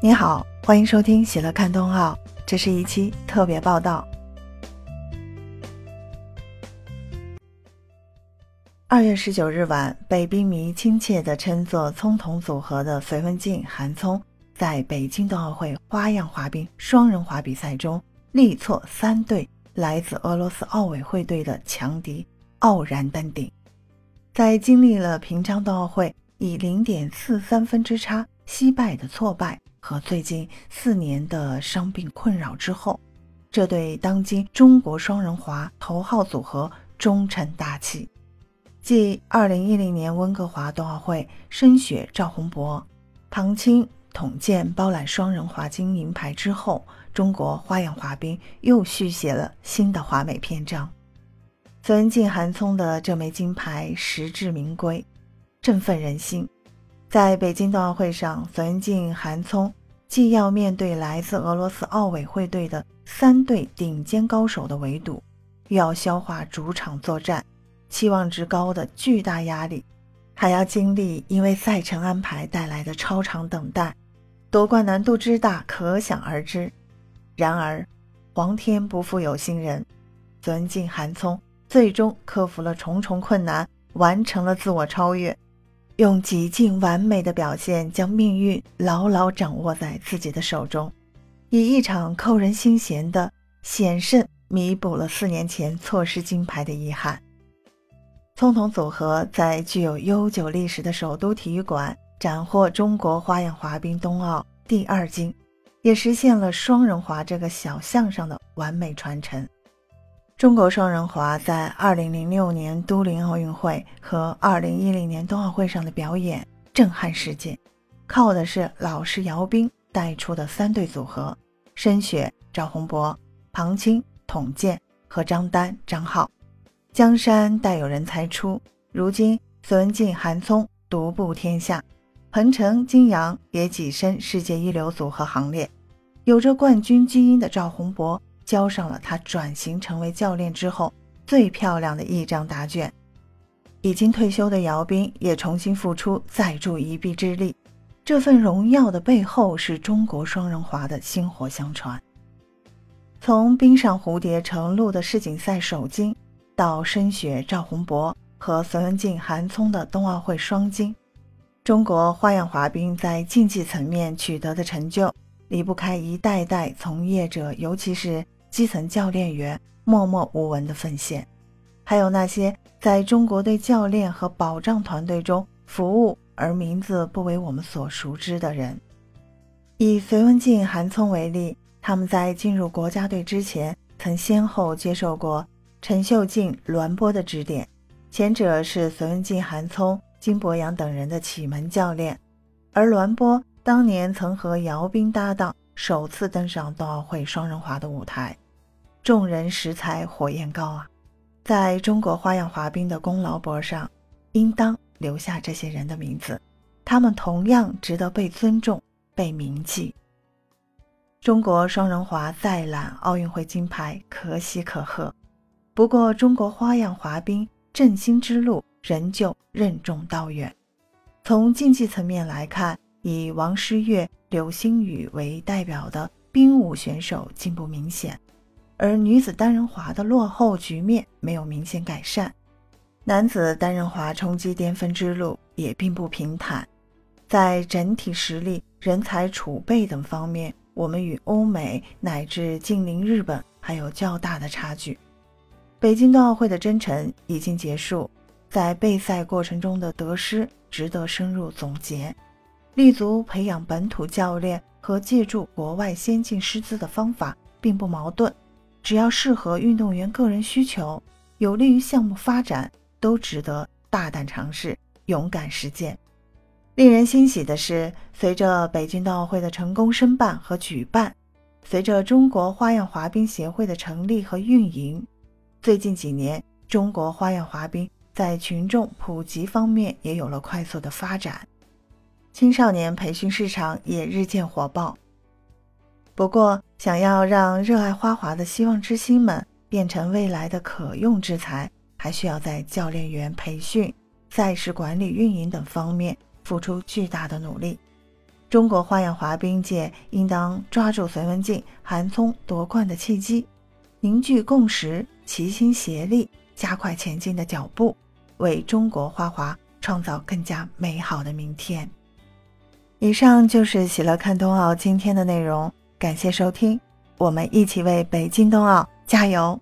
你好，欢迎收听喜乐看冬奥，这是一期特别报道。二月十九日晚，被冰迷亲切地称作“葱桶组合”的隋文静、韩聪，在北京冬奥会花样滑冰双人滑比赛中力挫三队来自俄罗斯奥委会队的强敌，傲然登顶。在经历了平昌冬奥会以零点四三分之差惜败的挫败。和最近四年的伤病困扰之后，这对当今中国双人滑头号组合终成大器。继2010年温哥华冬奥会申雪赵宏博、庞青统建包揽双人滑金银牌之后，中国花样滑冰又续写了新的华美篇章。隋文静、韩聪的这枚金牌实至名归，振奋人心。在北京冬奥会上，孙静、韩聪。既要面对来自俄罗斯奥委会队的三队顶尖高手的围堵，又要消化主场作战期望值高的巨大压力，还要经历因为赛程安排带来的超长等待，夺冠难度之大可想而知。然而，皇天不负有心人，尊敬韩聪最终克服了重重困难，完成了自我超越。用极尽完美的表现，将命运牢牢掌握在自己的手中，以一场扣人心弦的险胜，弥补了四年前错失金牌的遗憾。葱桶组合在具有悠久历史的首都体育馆斩获中国花样滑冰冬奥第二金，也实现了双人滑这个小项上的完美传承。中国双人滑在2006年都灵奥运会和2010年冬奥会上的表演震撼世界，靠的是老师姚兵带出的三对组合：申雪、赵宏博、庞青、统建和张丹、张浩。江山代有人才出，如今孙文静、韩聪独步天下，彭程、金阳也跻身世界一流组合行列。有着冠军基因的赵宏博。交上了他转型成为教练之后最漂亮的一张答卷。已经退休的姚斌也重新复出，再助一臂之力。这份荣耀的背后是中国双人滑的薪火相传。从冰上蝴蝶程璐的世锦赛首金，到申雪赵宏博和隋文静韩聪的冬奥会双金，中国花样滑冰在竞技层面取得的成就，离不开一代代从业者，尤其是。基层教练员默默无闻的奉献，还有那些在中国队教练和保障团队中服务而名字不为我们所熟知的人。以隋文静、韩聪为例，他们在进入国家队之前，曾先后接受过陈秀静、栾波的指点。前者是隋文静、韩聪、金博洋等人的启蒙教练，而栾波当年曾和姚斌搭档。首次登上冬奥会双人滑的舞台，众人拾柴火焰高啊！在中国花样滑冰的功劳簿上，应当留下这些人的名字，他们同样值得被尊重、被铭记。中国双人滑再揽奥运会金牌，可喜可贺。不过，中国花样滑冰振兴之路仍旧任重道远。从竞技层面来看，以王诗玥。刘星宇为代表的冰舞选手进步明显，而女子单人滑的落后局面没有明显改善。男子单人滑冲击巅峰之路也并不平坦，在整体实力、人才储备等方面，我们与欧美乃至近邻日本还有较大的差距。北京冬奥会的征程已经结束，在备赛过程中的得失值得深入总结。立足培养本土教练和借助国外先进师资的方法并不矛盾，只要适合运动员个人需求，有利于项目发展，都值得大胆尝试、勇敢实践。令人欣喜的是，随着北京冬奥会的成功申办和举办，随着中国花样滑冰协会的成立和运营，最近几年，中国花样滑冰在群众普及方面也有了快速的发展。青少年培训市场也日渐火爆。不过，想要让热爱花滑的希望之星们变成未来的可用之才，还需要在教练员培训、赛事管理、运营等方面付出巨大的努力。中国花样滑冰界应当抓住隋文静、韩聪夺冠的契机，凝聚共识，齐心协力，加快前进的脚步，为中国花滑创造更加美好的明天。以上就是喜乐看冬奥今天的内容，感谢收听，我们一起为北京冬奥加油！